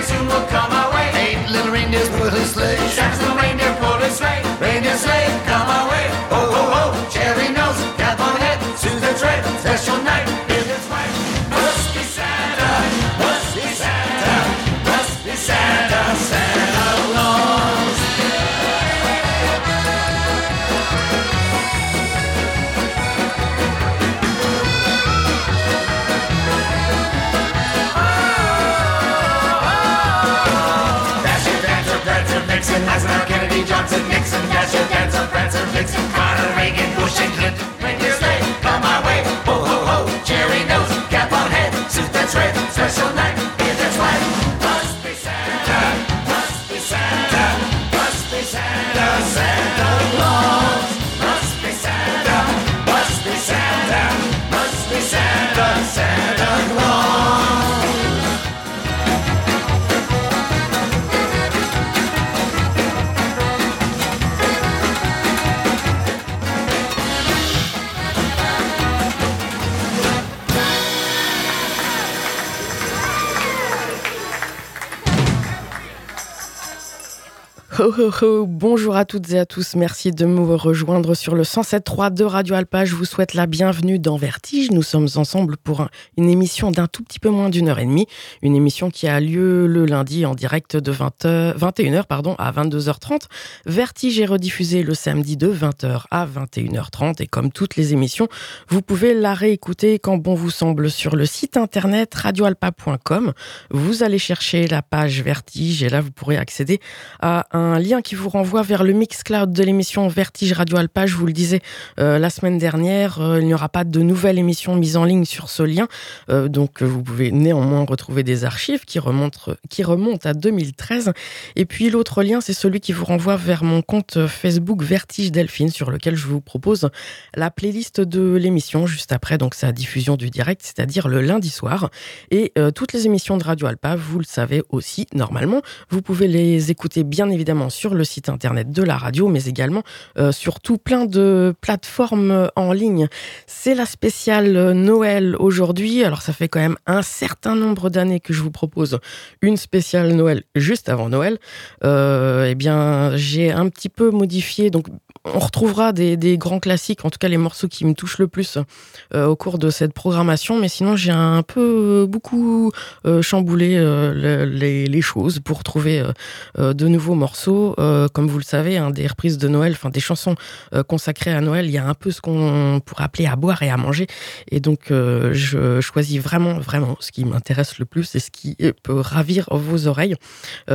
As you look Bonjour à toutes et à tous. Merci de me rejoindre sur le 107.3 de Radio Alpa. Je vous souhaite la bienvenue dans Vertige. Nous sommes ensemble pour un- une émission d'un tout petit peu moins d'une heure et demie. Une émission qui a lieu le lundi en direct de 20h, 21h pardon, à 22h30. Vertige est rediffusé le samedi de 20h à 21h30. Et comme toutes les émissions, vous pouvez la réécouter quand bon vous semble sur le site internet radioalpa.com. Vous allez chercher la page Vertige et là vous pourrez accéder à un lien qui vous renvoie vers le Mixcloud de l'émission Vertige Radio Alpa. Je vous le disais euh, la semaine dernière, euh, il n'y aura pas de nouvelle émission mise en ligne sur ce lien. Euh, donc vous pouvez néanmoins retrouver des archives qui remontent, qui à 2013. Et puis l'autre lien, c'est celui qui vous renvoie vers mon compte Facebook Vertige Delphine, sur lequel je vous propose la playlist de l'émission juste après donc sa diffusion du direct, c'est-à-dire le lundi soir. Et toutes les émissions de Radio Alpa, vous le savez aussi normalement, vous pouvez les écouter bien évidemment sur le site internet de la radio, mais également euh, sur tout plein de plateformes en ligne. C'est la spéciale euh, Noël aujourd'hui. Alors ça fait quand même un certain nombre d'années que je vous propose une spéciale Noël juste avant Noël. Euh, eh bien, j'ai un petit peu modifié. Donc, on retrouvera des, grands classiques, en tout cas les morceaux qui me touchent le plus euh, au cours de cette programmation. Mais sinon, j'ai un peu euh, beaucoup euh, chamboulé le- les, choses pour trouver de nouveaux morceaux. Comme vous le savez, hein, des reprises de Noël, enfin des chansons consacrées à Noël, il y a un peu ce qu'on pourrait appeler à boire et à manger. Et donc, je choisis vraiment, vraiment ce qui m'intéresse le plus et ce qui peut ravir vos oreilles.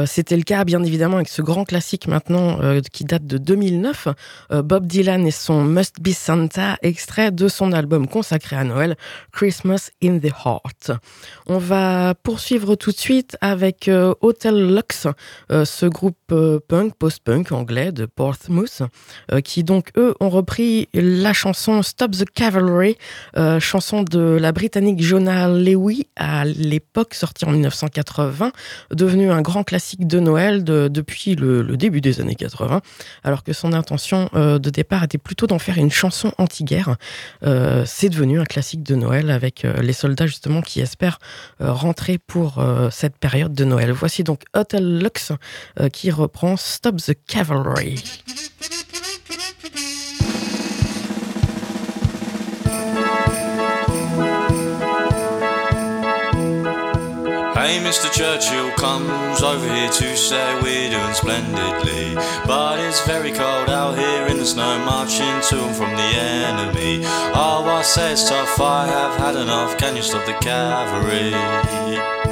C'était le cas, bien évidemment, avec ce grand classique maintenant qui date de 2009. Euh, Bob Dylan et son Must Be Santa, extrait de son album consacré à Noël, Christmas in the Heart. On va poursuivre tout de suite avec euh, Hotel Lux, euh, ce groupe punk, post-punk anglais de Portsmouth, qui donc eux ont repris la chanson Stop the Cavalry, chanson de la britannique Jonah Lewy, à l'époque sortie en 1980, devenue un grand classique de Noël depuis le, le, début des années 80, alors que son intention de départ était plutôt d'en faire une chanson anti-guerre. Euh, c'est devenu un classique de Noël avec euh, les soldats justement qui espèrent euh, rentrer pour cette période de Noël. Voici donc Hotel Lux qui reprend Stop the Cavalry. Hey, Mr. Churchill comes over here to say we're doing splendidly. But it's very cold out here in the snow, marching to and from the enemy. Oh, I say it's tough, I have had enough. Can you stop the cavalry?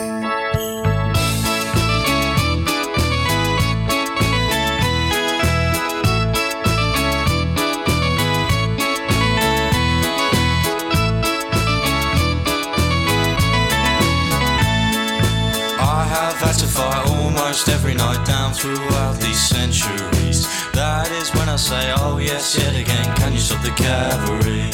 Almost every night down throughout these centuries. That is when I say, oh yes, yet again, can you stop the cavalry?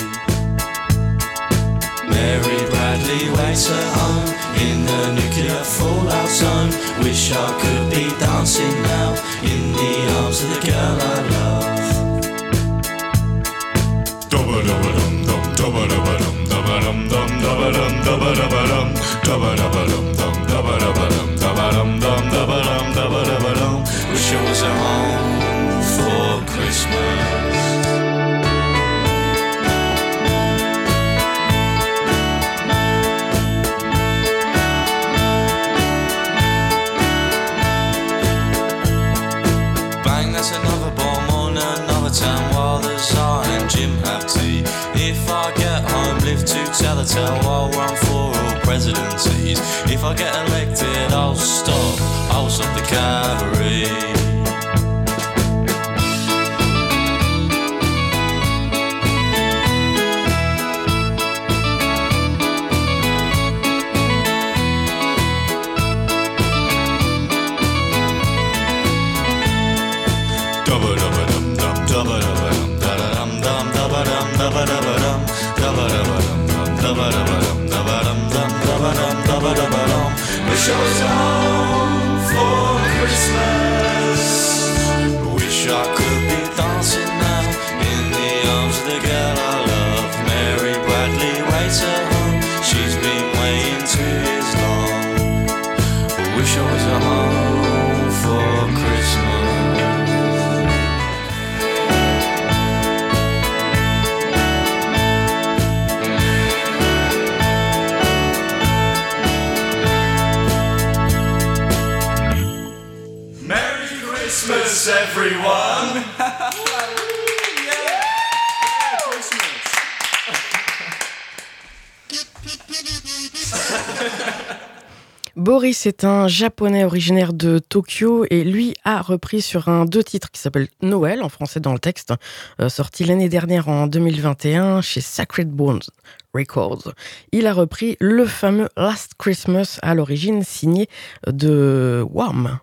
Mary Bradley waits at home in the nuclear fallout zone. Wish I could be dancing now in the arms of the girl I love. Dubba dubba dum dum, dubba dubba dum, dubba dum dum, dubba dum, dubba dubba dum, dubba dubba Jim have tea. If I get home, live to tell the tale, I'll run for all presidencies. If I get elected, I'll stop, I'll stop the cavalry. Boris est un japonais originaire de Tokyo et lui a repris sur un deux titres qui s'appelle Noël en français dans le texte, euh, sorti l'année dernière en 2021 chez Sacred Bones Records. Il a repris le fameux Last Christmas à l'origine signé de Wham.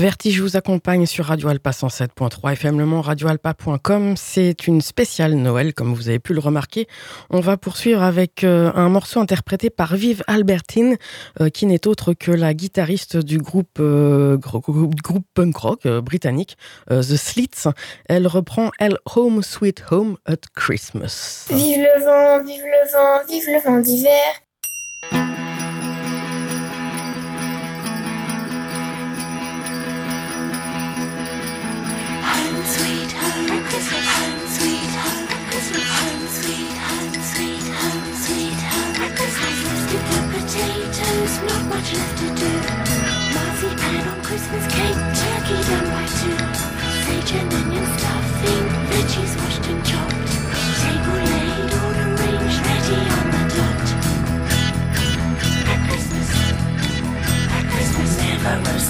Vertige vous accompagne sur Radio Alpa 107.3 FM Le Mans, radioalpa.com. C'est une spéciale Noël, comme vous avez pu le remarquer. On va poursuivre avec euh, un morceau interprété par Vive Albertine, euh, qui n'est autre que la guitariste du groupe, euh, groupe, punk rock britannique, The Slits. Elle reprend Elle Home Sweet Home at Christmas. Vive le vent, vive le vent, vive le vent d'hiver.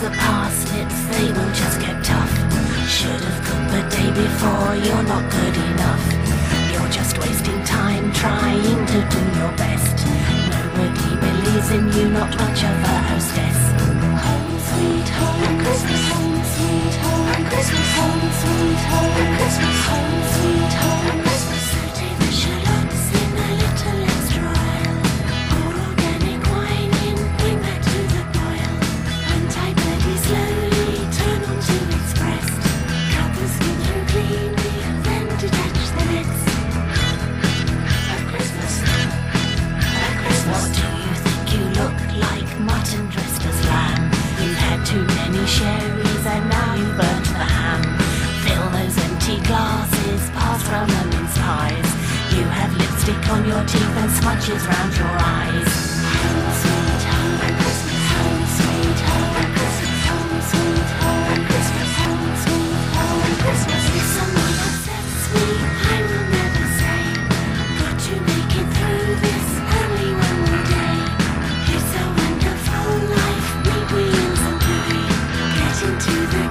The parsnips, they will just get tough. Should have cooked the day before, you're not good enough. You're just wasting time trying to do your best. Nobody believes in you, not much of a hostess. Home sweet home, Christmas home sweet home, Christmas home sweet home, Christmas home, sherries and now you've burnt the ham. Fill those empty glasses, pass round mince pies. You have lipstick on your teeth and smudges round your eyes.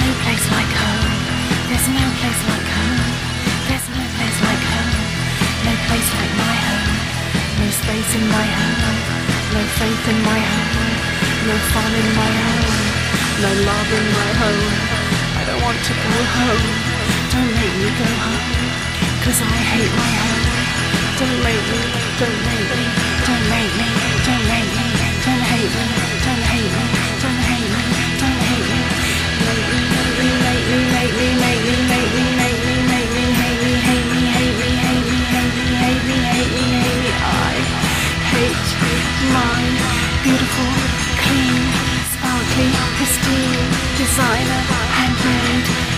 no place like home. There's no place like home. There's no place like home. No place like my home. No space in my home. No faith in my home. No fun in my home. No love in my home. I don't want to go home. Don't make me go home. Cause I hate my home. Don't make me, don't make me, don't make me, don't make me, don't hate me, my beautiful, clean, sparkly, pristine, designer, handmade,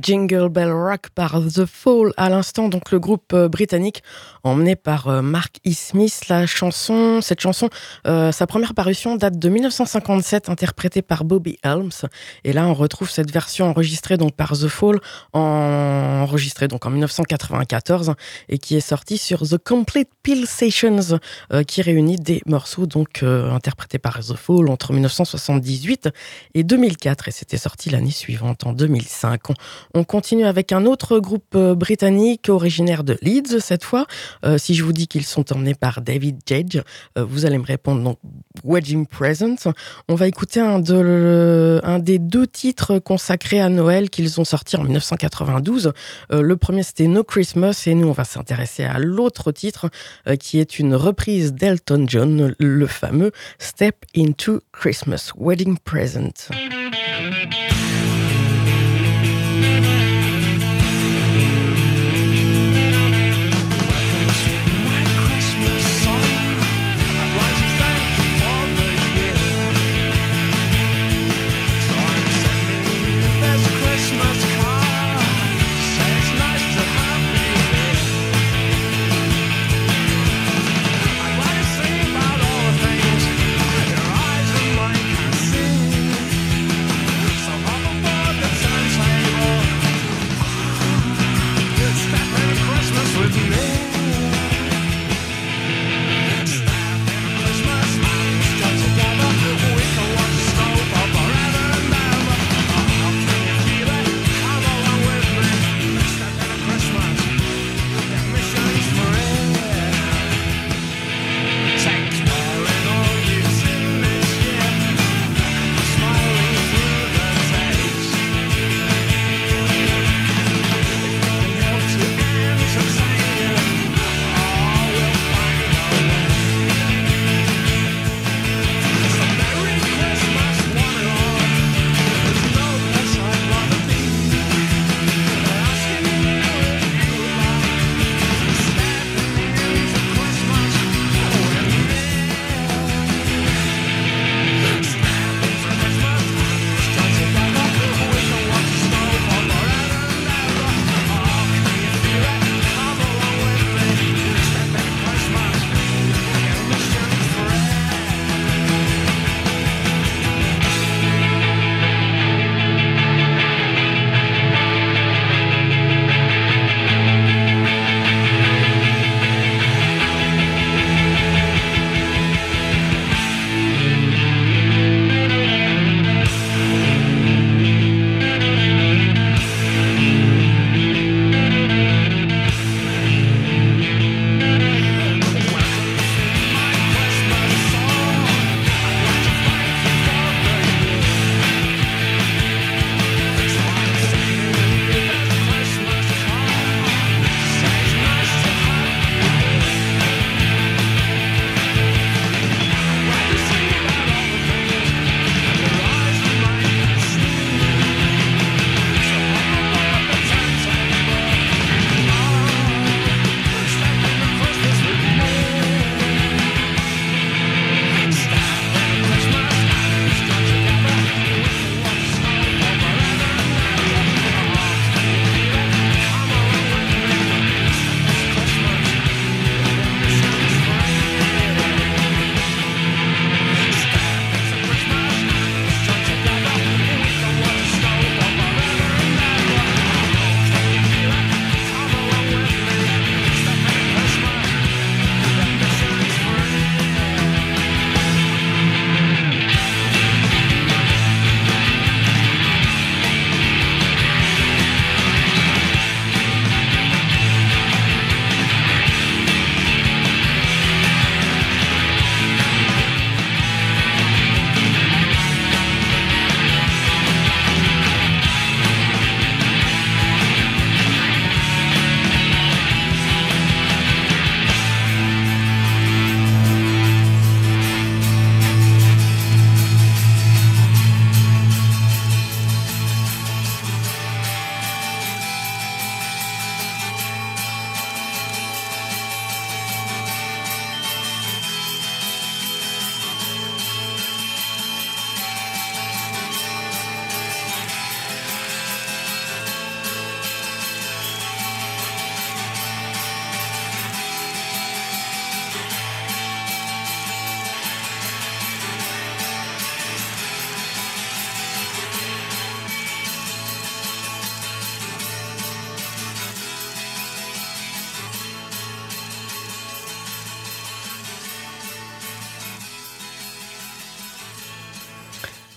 Jingle Bell Rock par The Fall à l'instant, donc le groupe euh, britannique emmené par euh, Mark E. Smith. La chanson, cette chanson, euh, sa première parution date de 1957, interprétée par Bobby Helms. Et là, on retrouve cette version enregistrée donc par The Fall, en- enregistrée donc en 1994 et qui est sortie sur The Complete Pill Sessions, qui réunit des morceaux donc interprétés par The Fall entre 1978 et 2004. Et c'était sorti l'année suivante, en 2005. On, on continue avec un autre groupe euh, britannique originaire de Leeds cette fois. Euh, si je vous dis qu'ils sont emmenés par David Jedge, euh, vous allez me répondre donc Wedding Present. On va écouter un, de, un des deux titres consacrés à Noël qu'ils ont sortis en 1992. Euh, le premier c'était No Christmas et nous on va s'intéresser à l'autre titre qui est une reprise d'Elton John, le fameux Step into Christmas, Wedding Present.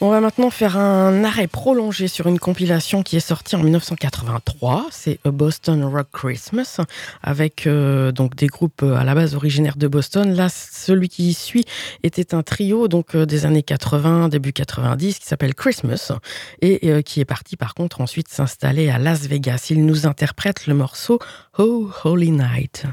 On va maintenant faire un arrêt prolongé sur une compilation qui est sortie en 1983. C'est A Boston Rock Christmas avec euh, donc des groupes euh, à la base originaires de Boston. Là, celui qui suit était un trio donc euh, des années 80, début 90 qui s'appelle Christmas et qui est parti par contre ensuite s'installer à Las Vegas. Il nous interprète le morceau Oh Holy Night.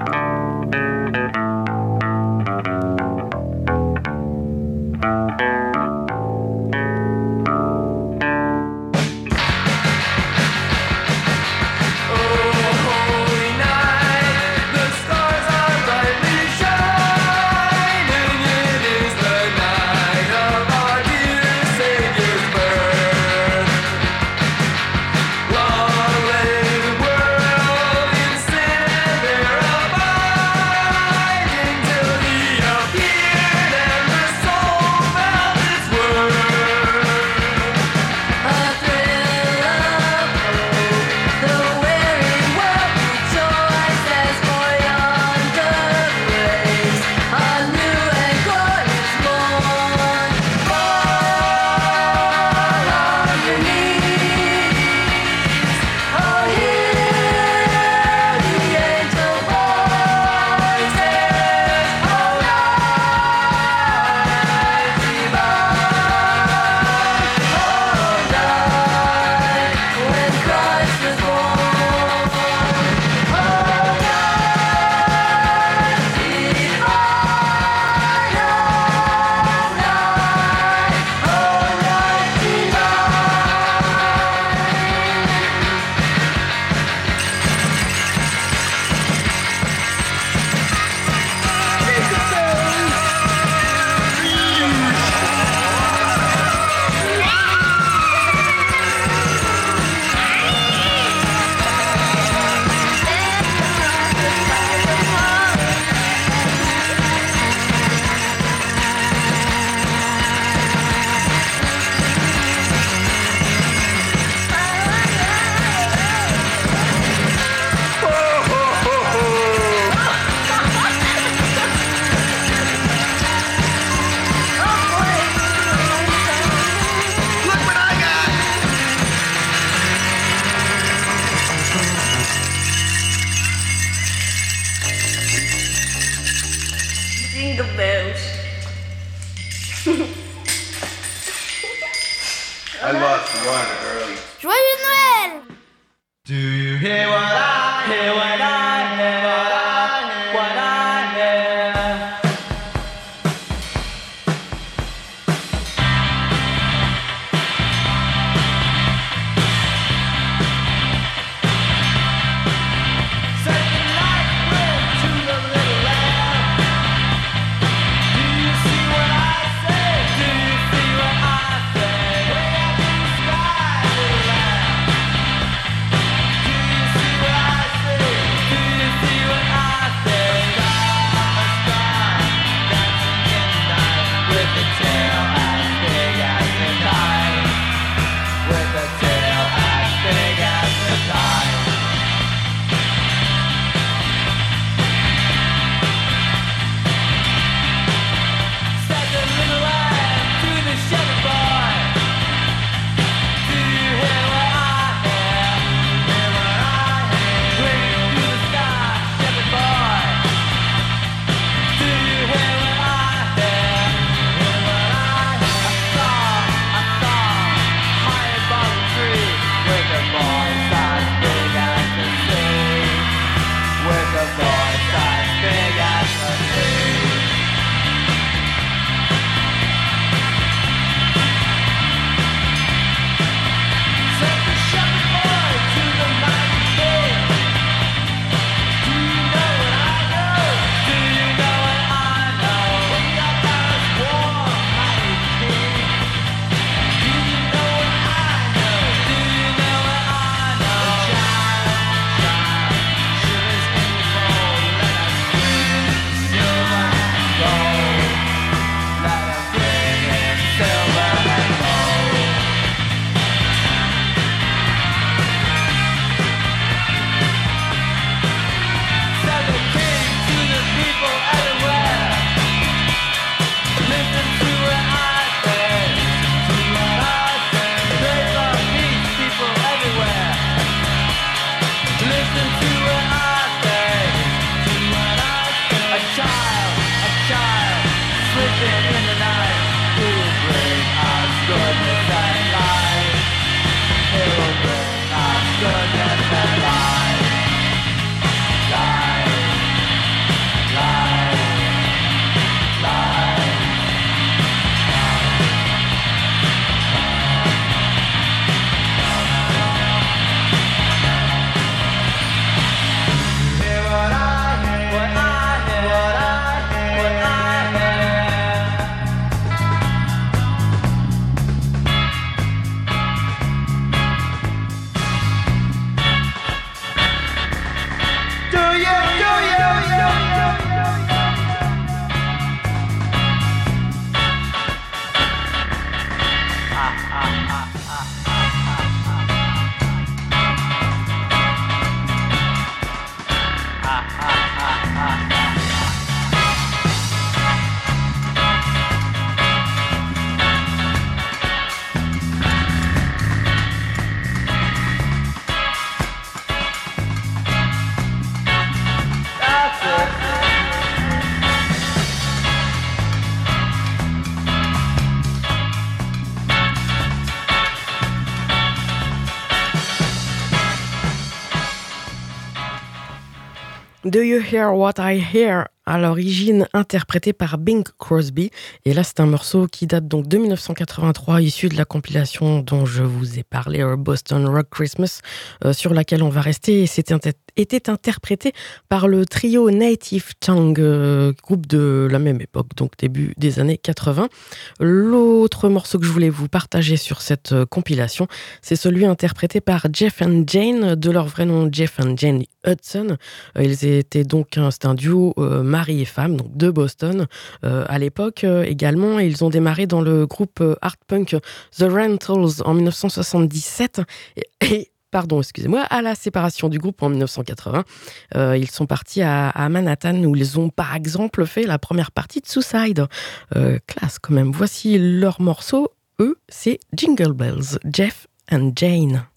Do You Hear What I Hear à l'origine interprété par Bing Crosby. Et là, c'est un morceau qui date donc de 1983, issu de la compilation dont je vous ai parlé, Boston Rock Christmas, euh, sur laquelle on va rester. Et c'était était interprété par le trio Native Tongue, euh, groupe de la même époque, donc début des années 80. L'autre morceau que je voulais vous partager sur cette euh, compilation, c'est celui interprété par Jeff and Jane, de leur vrai nom Jeff and Jane Hudson. Ils étaient donc c'est un duo mari et femme, donc de Boston euh, à l'époque euh, également. Ils ont démarré dans le groupe euh, art punk The Rentals en 1977 et, et Pardon, excusez-moi, à la séparation du groupe en 1980. Euh, ils sont partis à, à Manhattan où ils ont par exemple fait la première partie de Suicide. Euh, classe quand même. Voici leur morceau. Eux, c'est Jingle Bells, Jeff and Jane.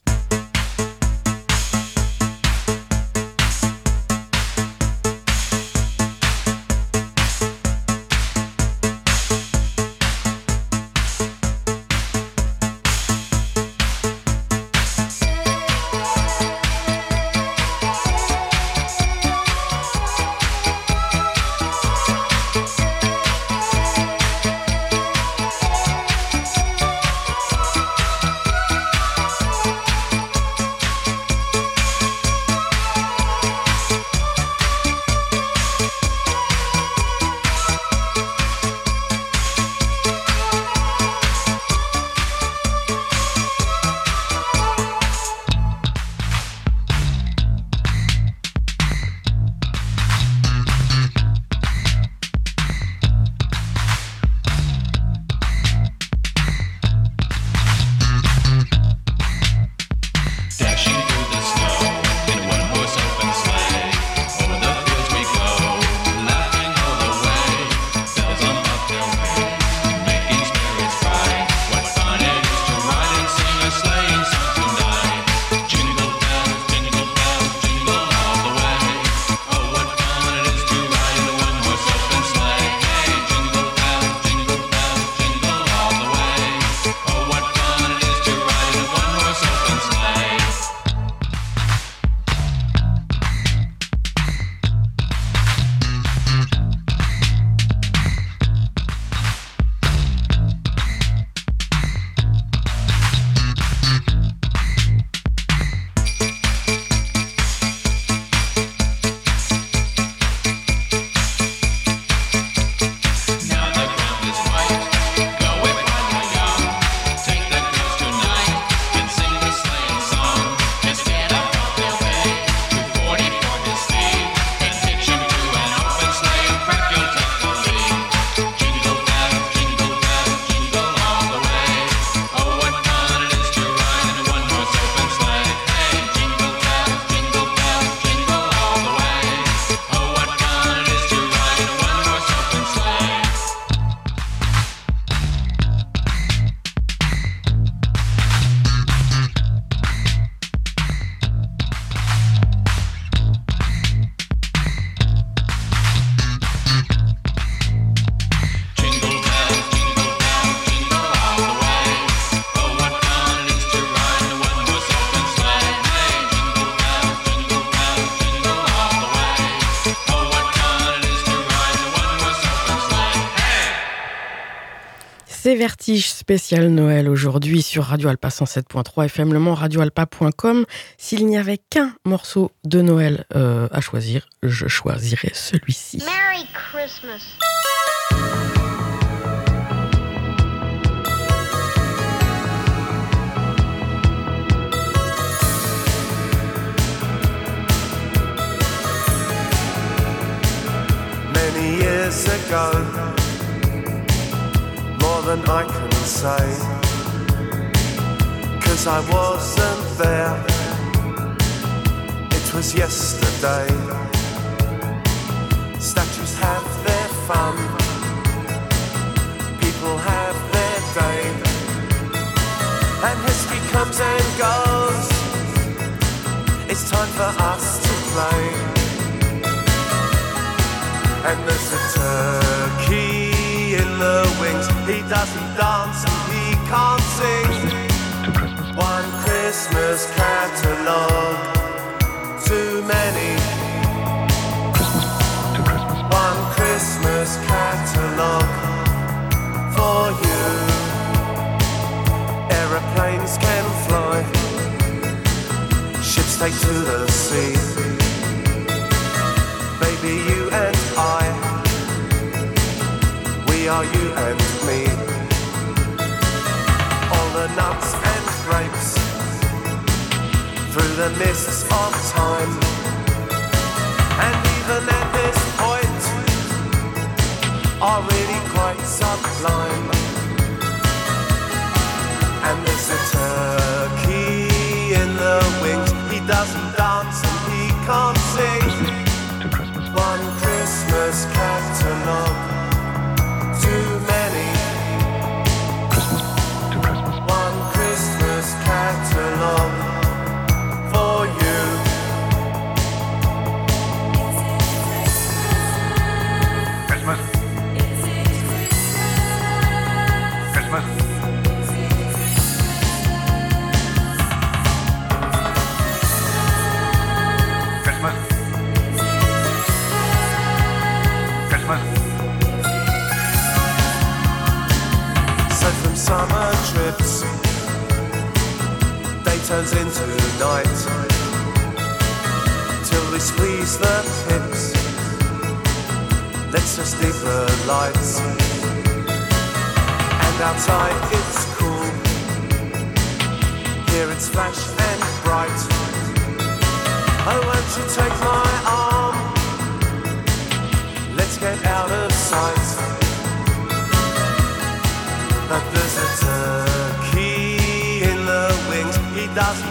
Spécial Noël aujourd'hui sur Radio Alpa 107.3 FM, le Mans, radioalpa.com. S'il n'y avait qu'un morceau de Noël euh, à choisir, je choisirais celui-ci. Merry Christmas. many years ago. More than I can say. Cause I wasn't there. It was yesterday. Statues have their fun. People have their day. And history comes and goes. It's time for us to play. And there's a turkey in the wings. He doesn't dance and he can't sing. One Christmas catalogue, too many. One Christmas catalogue for you. Aeroplanes can fly, ships take to the sea. Baby, you are you and me. All the nuts and grapes through the mists of time. And even at this point, are really quite sublime. And there's a turkey in the wings. He doesn't turns into night. Till we squeeze the pips. Let's just leave the lights. And outside it's cool. Here it's flash and bright. Oh, won't you take my arm? Let's get out of sight. But there's a doesn't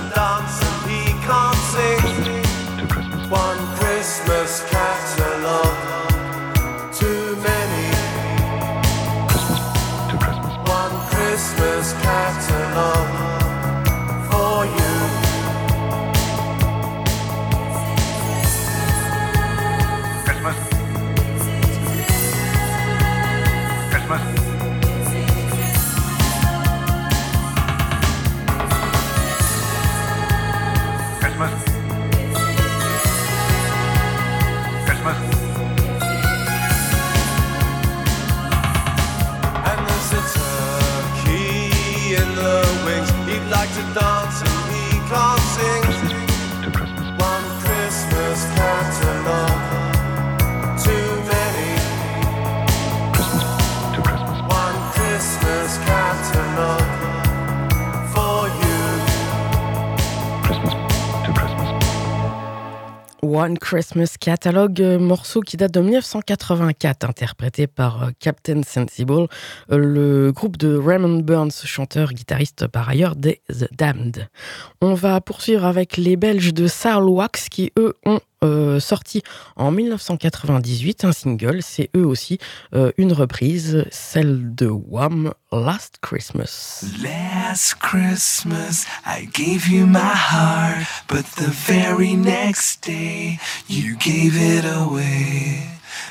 Christmas Catalog, euh, morceau qui date de 1984, interprété par euh, Captain Sensible, euh, le groupe de Raymond Burns, chanteur, guitariste par ailleurs des The Damned. On va poursuivre avec les Belges de Wax qui, eux, ont euh, sorti en 1998 un single. C'est eux aussi euh, une reprise, celle de Wham! Last Christmas. Last Christmas, I gave you my heart, but the very next day, you gave it away.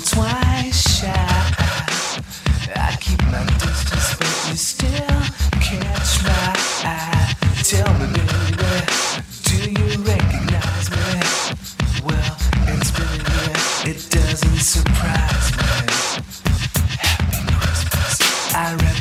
twice shy. I keep my distance, but you still catch my eye. Tell me, baby, do you recognize me? Well, it's been it doesn't surprise me. Happy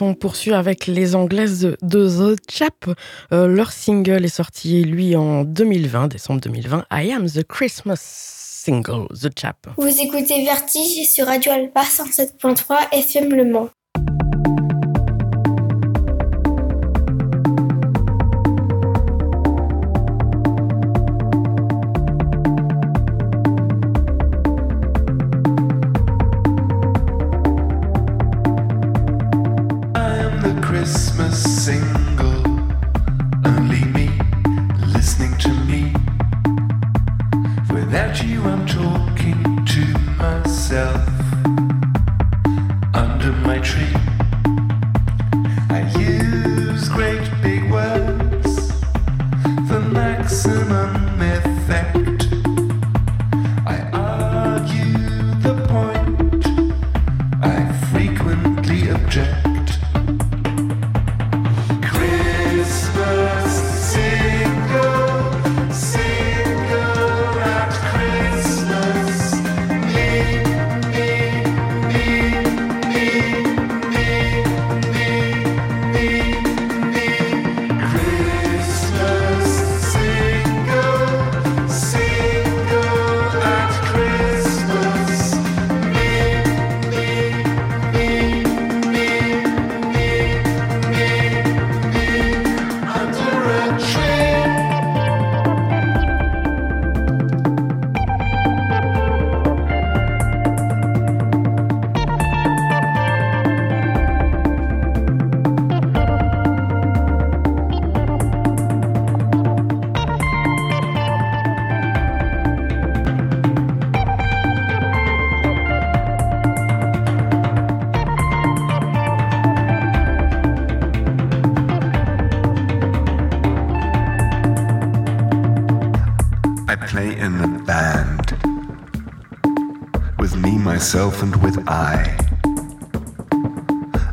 On poursuit avec les Anglaises de The Chap. Euh, leur single est sorti, lui, en 2020, décembre 2020, I Am the Christmas Single, The Chap. Vous écoutez Vertige sur Radio Alpha 107.3 FM Le Mans. maximum effect. with I.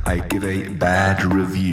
I give a bad review.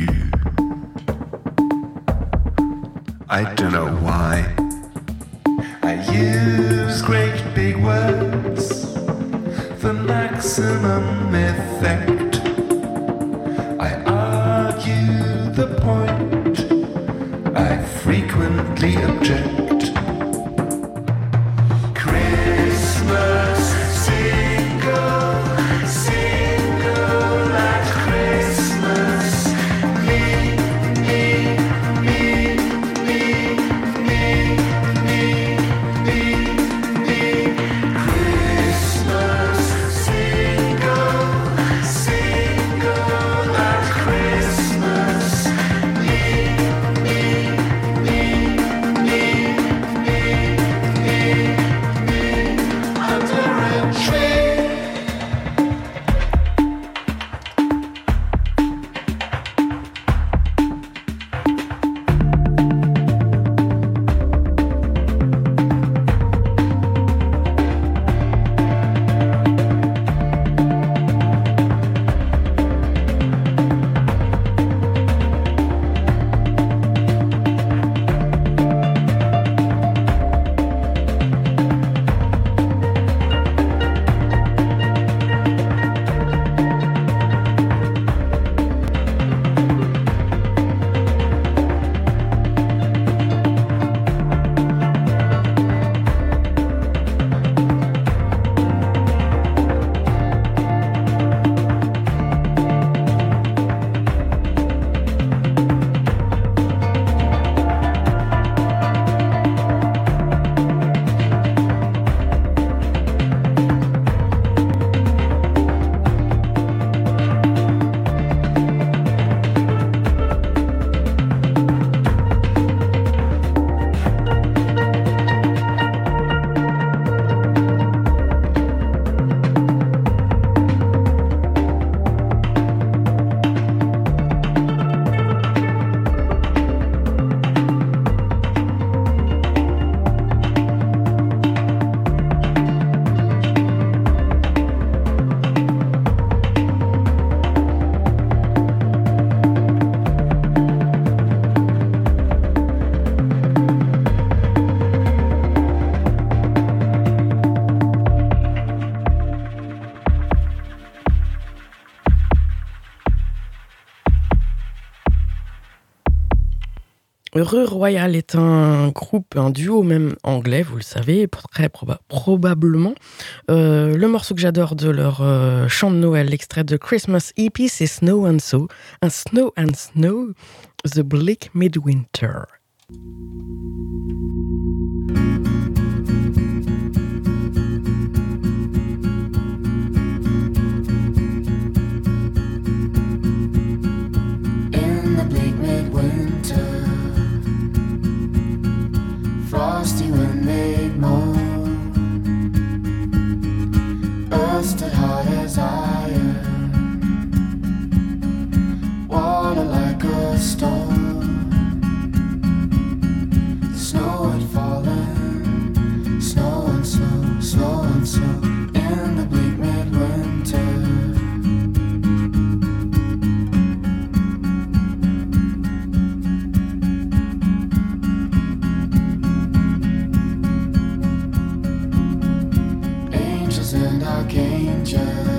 Rue Royal est un groupe, un duo même anglais, vous le savez, très probablement. Euh, le morceau que j'adore de leur euh, chant de Noël, l'extrait de Christmas EP, c'est Snow and So, un Snow and Snow, The Bleak Midwinter. trust you and they mold. Earth as hard as iron, water like a stone. archangel.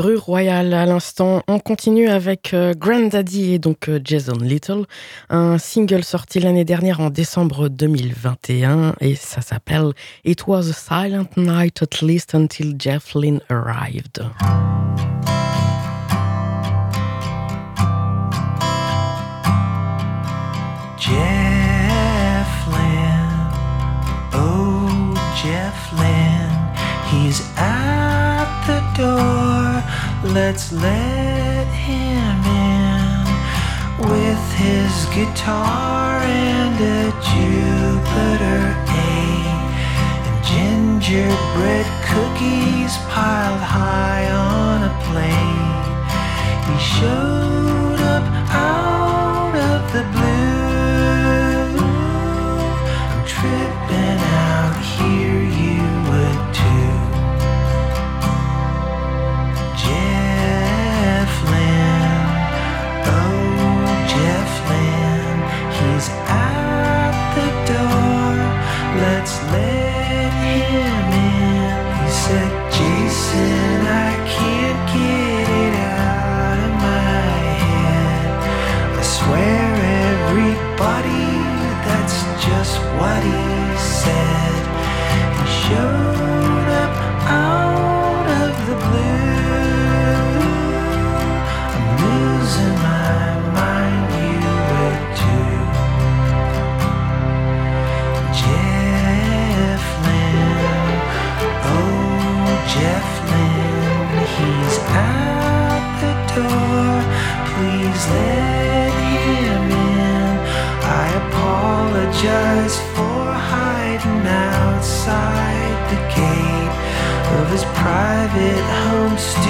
rue Royale à l'instant. On continue avec euh, Granddaddy et donc euh, Jason Little, un single sorti l'année dernière en décembre 2021 et ça s'appelle It was a silent night at least until Jeff Lynne arrived. Let's let him in with his guitar and a Jupiter A and gingerbread cookies piled high on a plate. He showed up out of the blue. Private home studio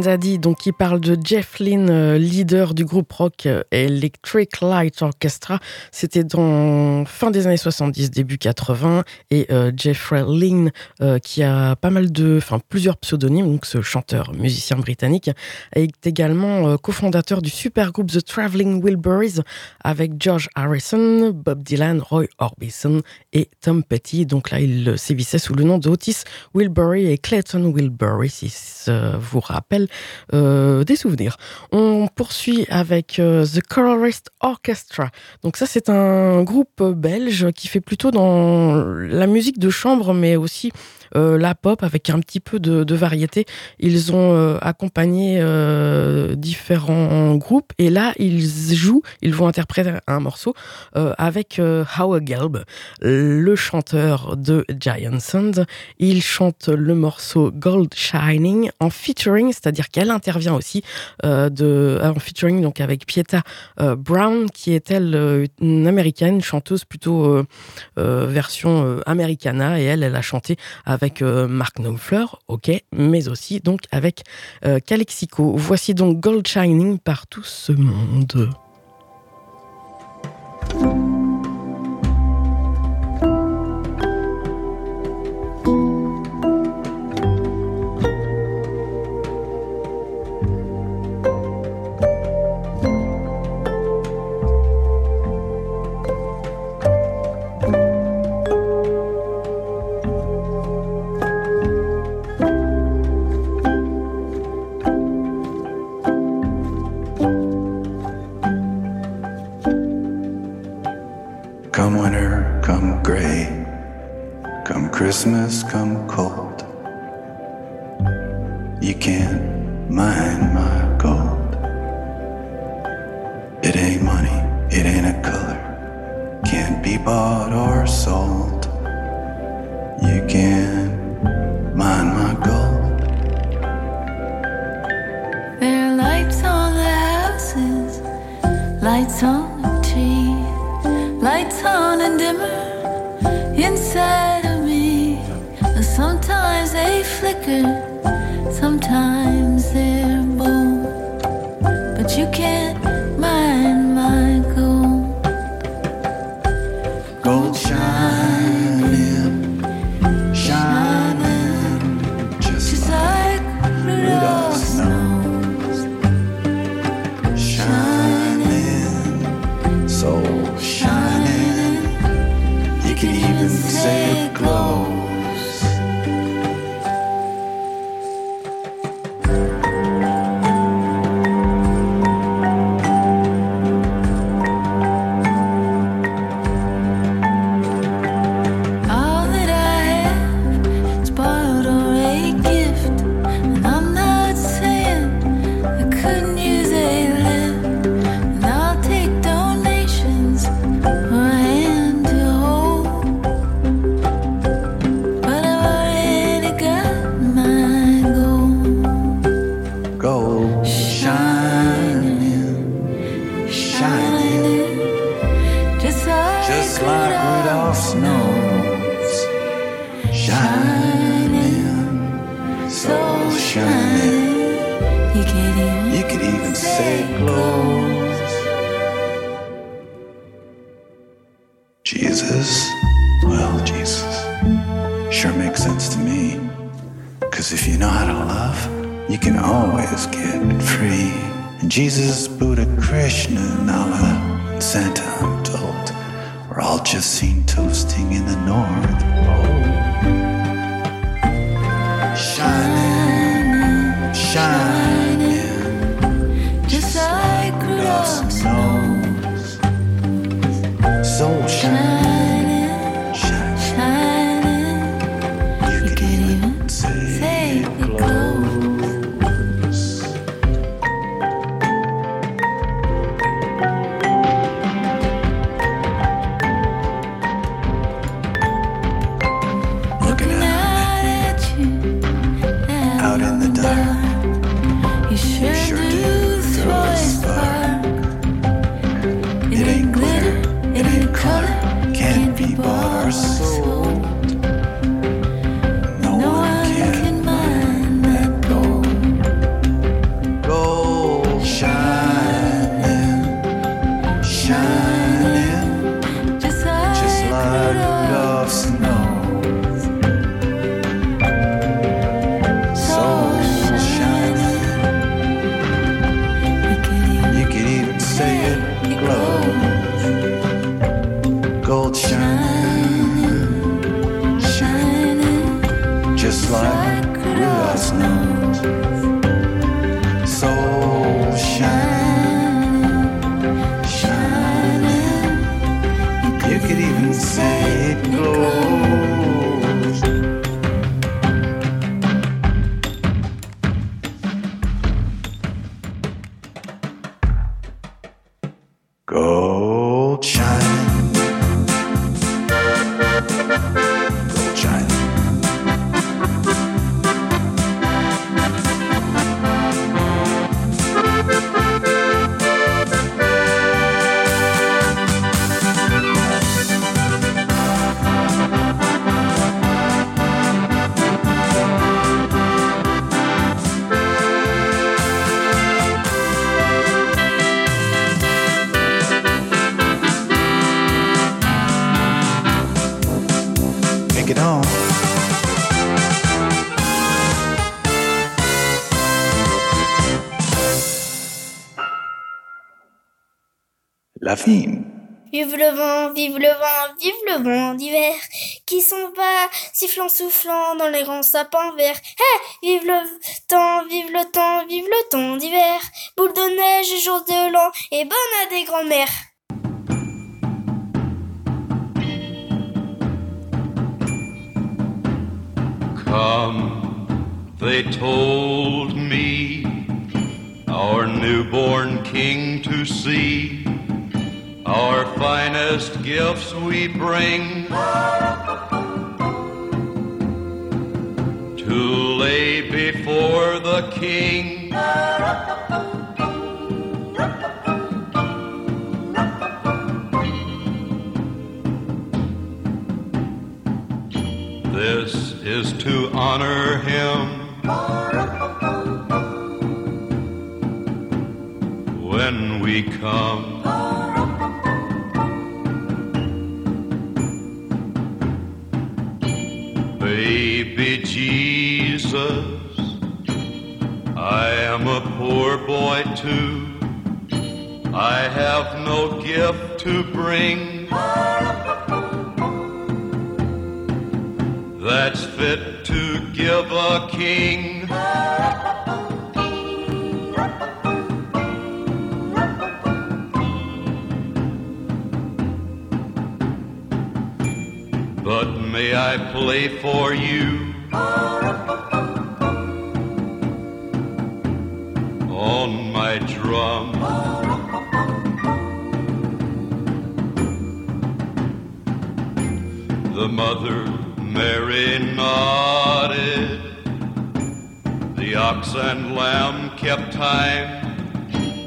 Grandaddy, donc qui parle de Jeff Lynne, euh, leader du groupe rock euh, Electric Light Orchestra. C'était dans fin des années 70, début 80, et euh, Jeffrey Lynne, euh, qui a pas mal de, enfin plusieurs pseudonymes, donc ce chanteur musicien britannique, est également cofondateur du super groupe The Traveling Wilburys avec George Harrison, Bob Dylan, Roy Orbison et Tom Petty. Donc là, il sévissait sous le nom de Otis Wilbury et Clayton Wilbury, si ça vous rappelle euh, des souvenirs. On poursuit avec euh, The Colorist Orchestra. Donc ça, c'est un groupe belge qui fait plutôt dans la musique de chambre, mais aussi euh, la pop avec un petit peu de, variété. Ils ont euh, accompagné euh, différents groupes et là, ils jouent, ils vont interpréter un morceau avec Howard Gelb, le chanteur de Giant Sons. Il chante le morceau Gold Shining en featuring, c'est-à-dire qu'elle intervient aussi en featuring donc avec Pieta Brown, qui est elle une américaine, chanteuse plutôt version Americana, et elle, elle a chanté avec euh, Mark Knopfler, ok, mais aussi donc avec euh, Calexico. Voici donc Gold Shining par tout ce monde. Christmas, come cold. You can't mine my gold. It ain't money, it ain't a color, can't be bought or sold. You can't mine my gold. There are lights on the houses, lights on the tree, lights on and dimmer inside 嗯 vive le vent, vive le vent d'hiver qui s'en va, sifflant, soufflant dans les grands sapins verts. Hé, vive le temps, vive le temps, vive le temps d'hiver. Boule de neige, jour de l'an et bonne à des grands-mères. Come, they told me, our newborn king to see. Our finest gifts we bring to lay before the king. This is to honor him when we come. Baby Jesus, I am a poor boy too. I have no gift to bring that's fit to give a king. But may I play for you on my drum? The mother Mary nodded. The ox and lamb kept time.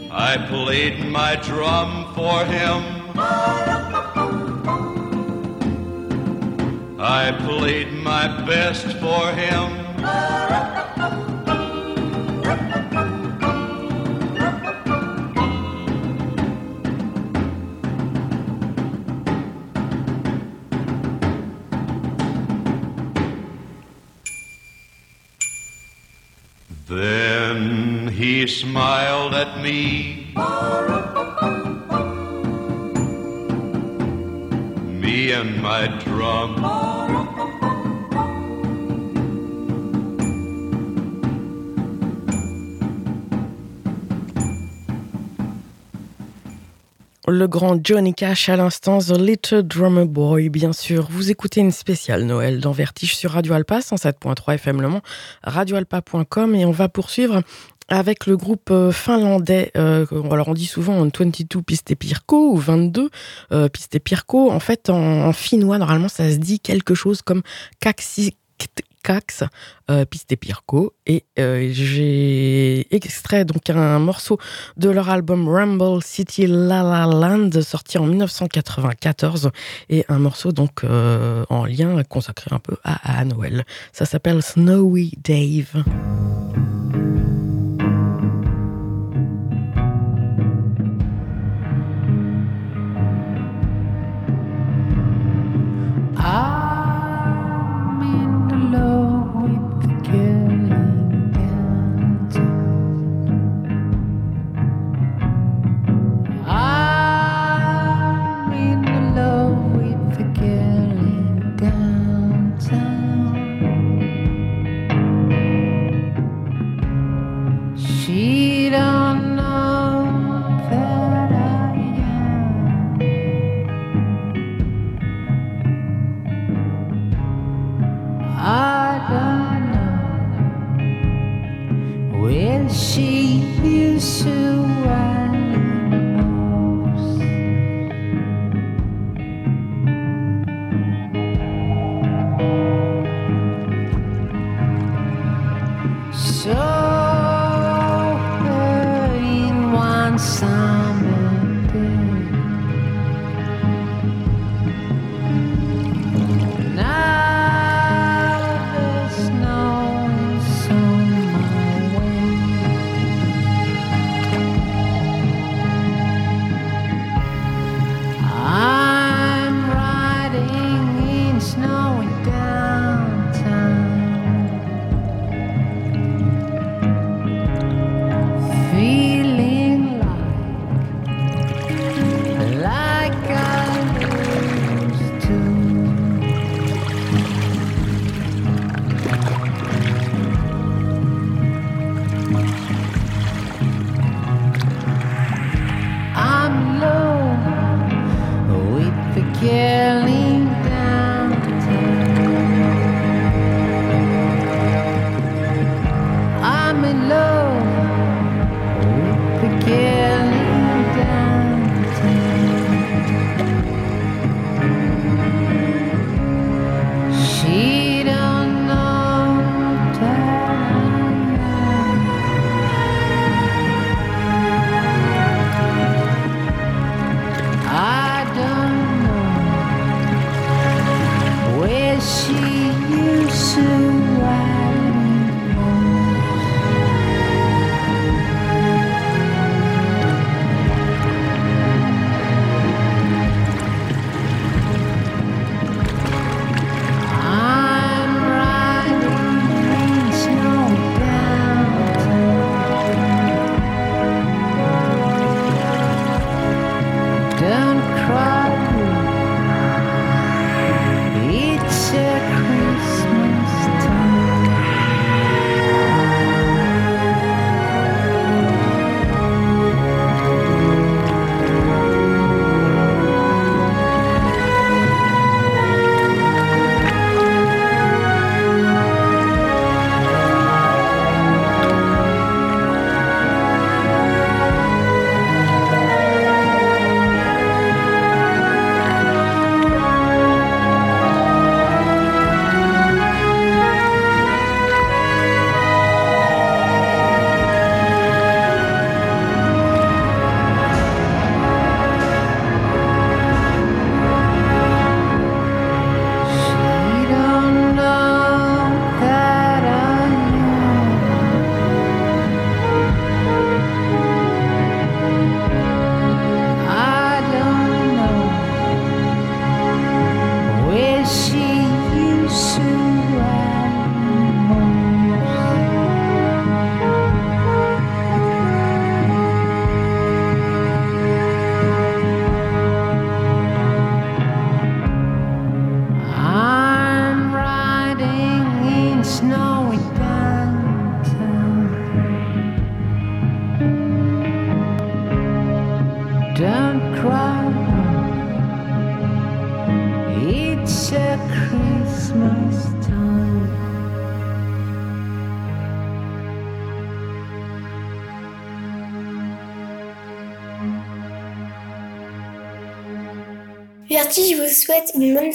I played my drum for him. I played my best for him. Then he smiled at me. Me and my Le grand Johnny Cash à l'instant, The Little Drummer Boy, bien sûr. Vous écoutez une spéciale Noël dans Vertige sur Radio Alpa, 107.3 FM Le Mans, radioalpa.com et on va poursuivre avec le groupe euh, finlandais, euh, alors on dit souvent 22 Piste Pirko ou 22 euh, Piste Pirko. En fait, en, en finnois, normalement, ça se dit quelque chose comme Kaksi Cax, euh, Piste Pirko. Et euh, j'ai extrait donc un morceau de leur album Rumble City La La Land, sorti en 1994, et un morceau donc euh, en lien consacré un peu à, à Noël. Ça s'appelle Snowy Dave.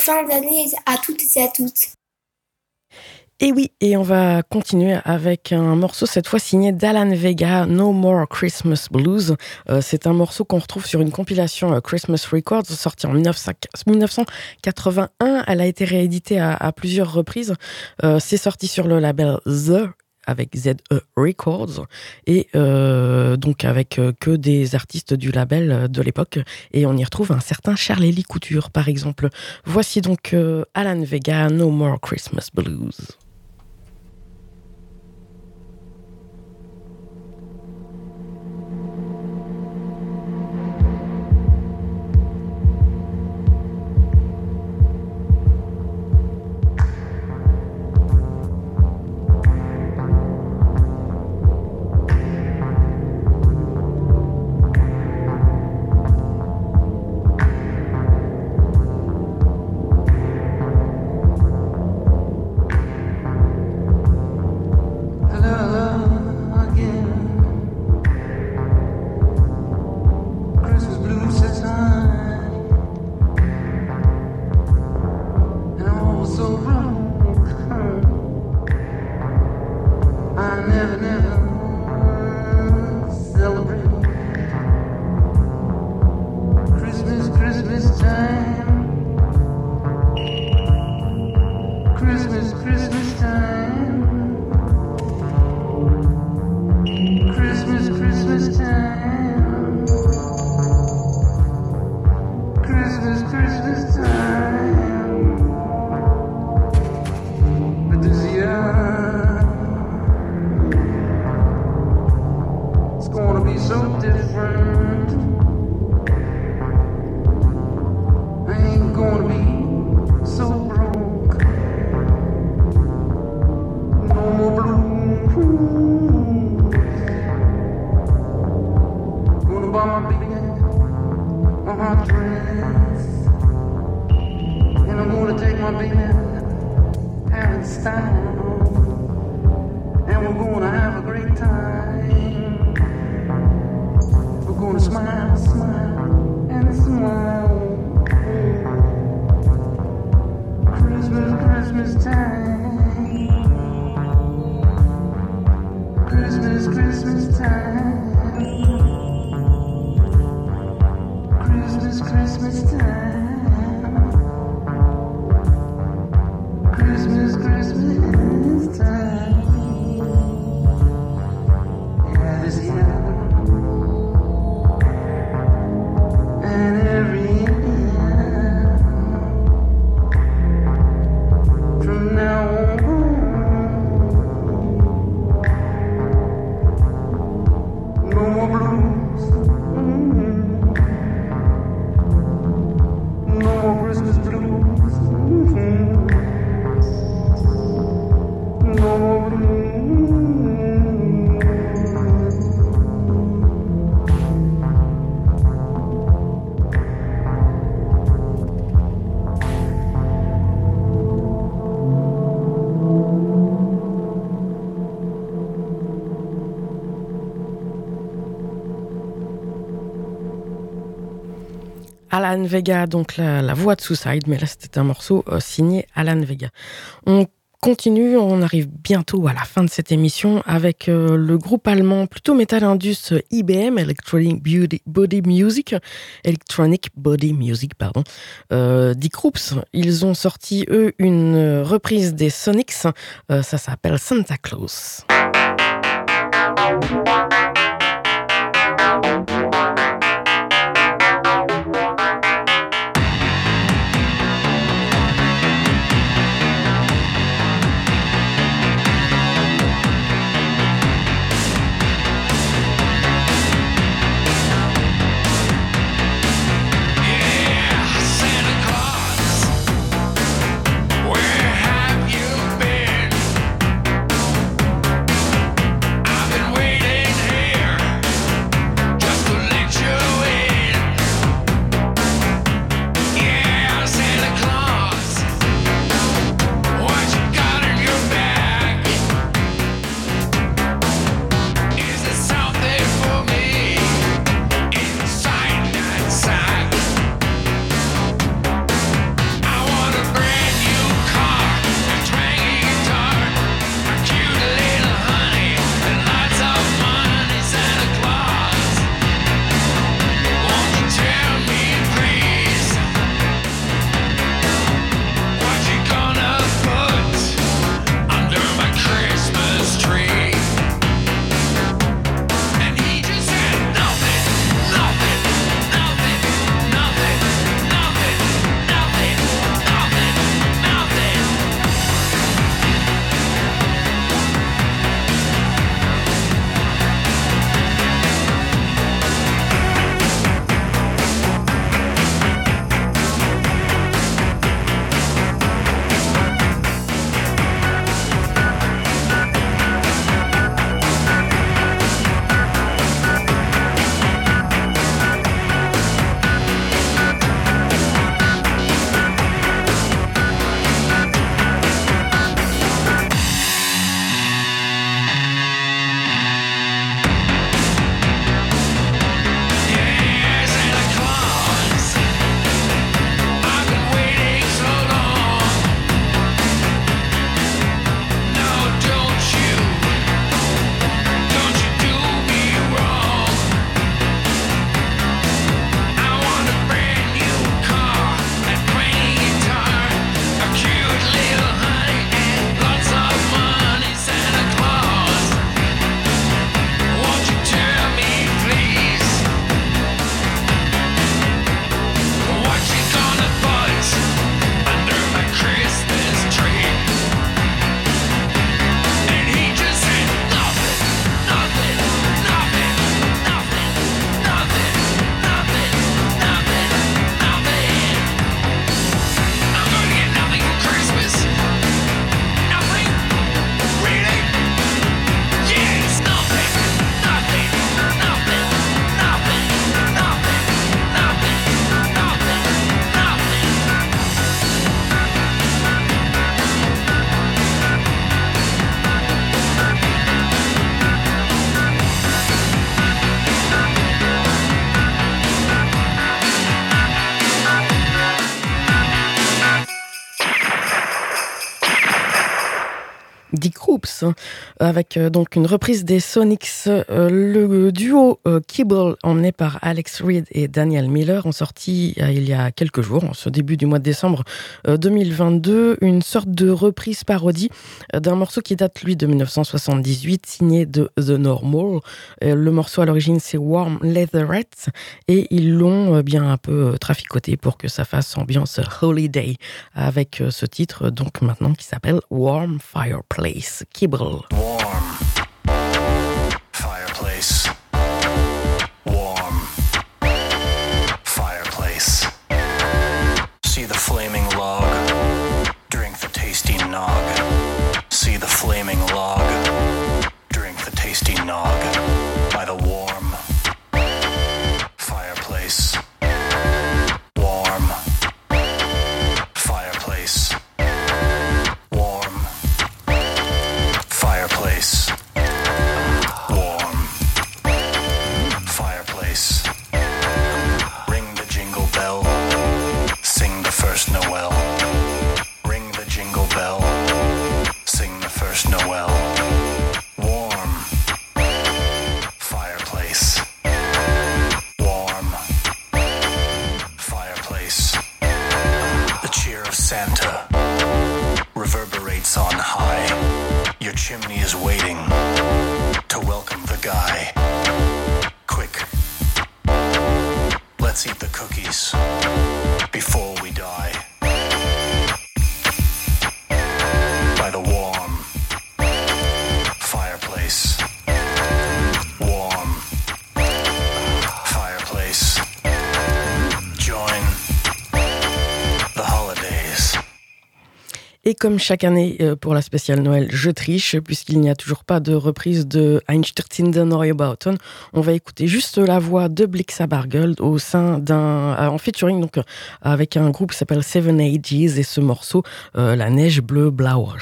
Fin d'année à toutes et à toutes. Et oui, et on va continuer avec un morceau cette fois signé d'Alan Vega, No More Christmas Blues. Euh, c'est un morceau qu'on retrouve sur une compilation euh, Christmas Records sortie en 1900 1981. Elle a été rééditée à, à plusieurs reprises. Euh, c'est sorti sur le label The avec ZE Records et euh, donc avec euh, que des artistes du label euh, de l'époque et on y retrouve un certain Charlie Couture par exemple. Voici donc Alan Vega, No More Christmas Blues. Alan Vega, donc la, voix de Suicide, mais là c'était un morceau euh, signé Alan Vega. On continue, on arrive bientôt à la fin de cette émission avec euh, le groupe allemand plutôt metal indus euh, IBM, Electronic Body Music, Electronic Body Music, pardon, euh, Die Groups. Ils ont sorti eux une euh, reprise des Sonics, euh, ça s'appelle Santa Claus. Hoops, avec euh, donc une reprise des Sonics. Euh, le duo euh, Kibble, emmené par Alex Reed et Daniel Miller, ont sorti euh, il y a quelques jours, en ce début du mois de décembre euh, 2022, une sorte de reprise parodie euh, d'un morceau qui date, lui, de 1978, signé de The Normal. Euh, Le morceau à l'origine, c'est Warm Leatherette, et ils l'ont euh, bien un peu euh, traficoté pour que ça fasse ambiance holiday, avec euh, ce titre, donc maintenant, qui s'appelle Warm Fireplace. Kibble. Warm. Fireplace. See the flaming log. Drink the tasty nog. See the flaming log. Drink the tasty nog. By the warm. On high. Your chimney is waiting to welcome the guy. Quick, let's eat the cookies before we die. By the warm Et comme chaque année euh, pour la spéciale Noël, je triche, puisqu'il n'y a toujours pas de reprise de Einstürzenden Neubauten. On va écouter juste la voix de Blixa Bargeld au sein d'un. euh, en featuring, donc, euh, avec un groupe qui s'appelle Seven Ages, et ce morceau, La neige bleue, blauer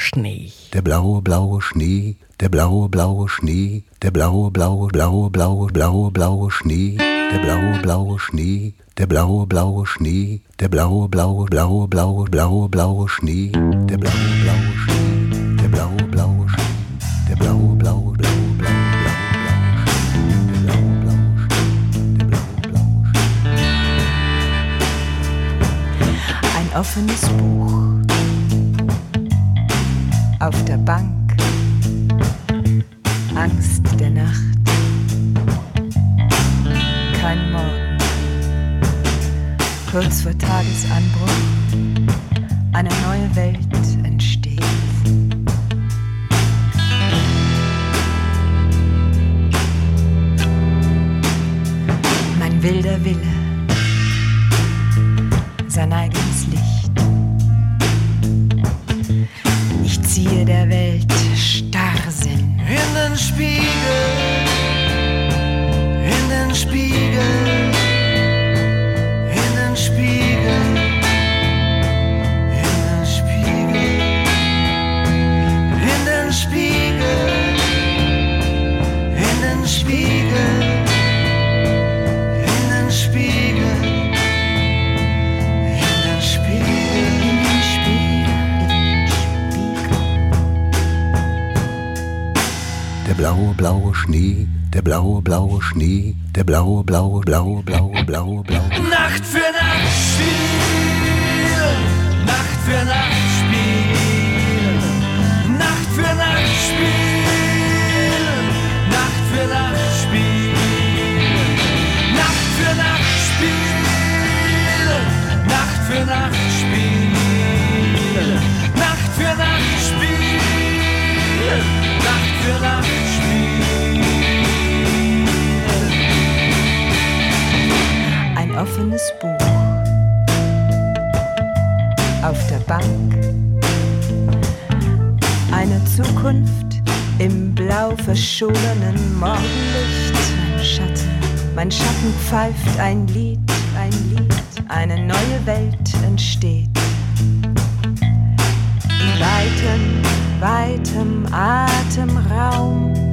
blaue Schnee, der blaue, blaue Schnee, der blaue, blaue, blaue, blaue, blaue, blaue Schnee, der blaue, blaue Schnee, der blaue, blaue Schnee, der blaue, blaue, blaue, blaue, blaue, blaue Schnee, der blaue, blaue Schnee, der blaue, blaue Schnee, der blaue, blaue, blaue, blaue, Ein offenes Buch auf der Bank, kurz vor Tagesanbruch, eine neue Welt entsteht. Mein wilder Wille, sein eigenes Licht. Ich ziehe der Welt Starrsinn In den Spiegel, blaue, blaue Schnee, der blaue, blaue Schnee, der blaue, blaue, blaue, blaue, blaue, blaue. Nacht für Nacht spielen, Nacht für Nacht spielen, Nacht für Nacht spielen, Nacht für Nacht spielen, Nacht für Nacht spielen, Nacht für Nacht spielen, Nacht für Nacht spielen, Nacht für Nacht offenes Buch auf der Bank. Eine Zukunft im blau verschollenen Morgenlicht. Mein Schatten, mein Schatten pfeift ein Lied, ein Lied. Eine neue Welt entsteht. In weitem, weitem Atemraum.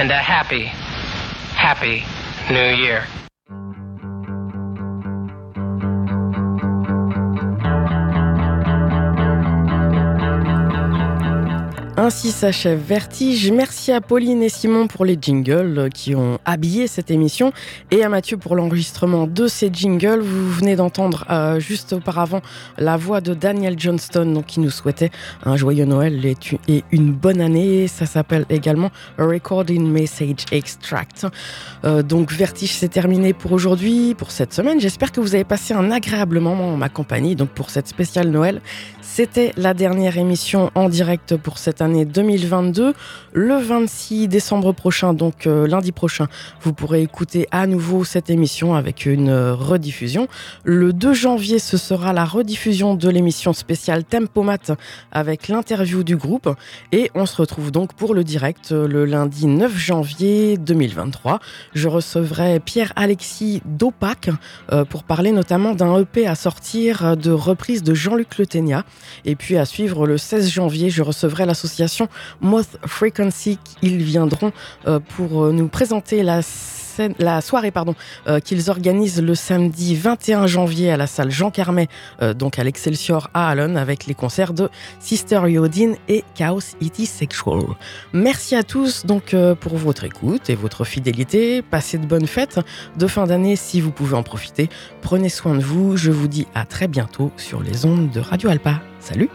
And a happy, happy New Ainsi s'achève Vertige. Merci à Pauline et Simon pour les jingles qui ont habillé cette émission et à Mathieu pour l'enregistrement de ces jingles. Vous venez d'entendre euh, juste auparavant la voix de Daniel Johnston donc, qui nous souhaitait un joyeux Noël et une bonne année. Ça s'appelle également Recording Message Extract. Euh, donc Vertige, c'est terminé pour aujourd'hui, pour cette semaine. J'espère que vous avez passé un agréable moment en ma compagnie. Donc pour cette spéciale Noël, c'était la dernière émission en direct pour cette année 2022. Le 26 décembre prochain, donc euh, lundi prochain, vous pourrez écouter à nouveau cette émission avec une euh, rediffusion. Le 2 janvier, ce sera la rediffusion de l'émission spéciale Tempomat avec l'interview du groupe. Et on se retrouve donc pour le direct euh, le lundi 9 janvier 2023. Je recevrai Pierre-Alexis Dopac pour parler notamment d'un EP à sortir de reprise de Jean-Luc Le Ténia. Et puis à suivre le 16 janvier, je recevrai l'association Moth Frequency. Ils viendront euh, pour euh, nous présenter la la soirée pardon, euh, qu'ils organisent le samedi 21 janvier à la salle Jean Carmet, euh, donc à l'Excelsior à Allen, avec les concerts de Sister Yodin et Chaos It is Sexual. Merci à tous donc euh, pour votre écoute et votre fidélité. Passez de bonnes fêtes de fin d'année si vous pouvez en profiter. Prenez soin de vous. Je vous dis à très bientôt sur les ondes de Radio Alpa. Salut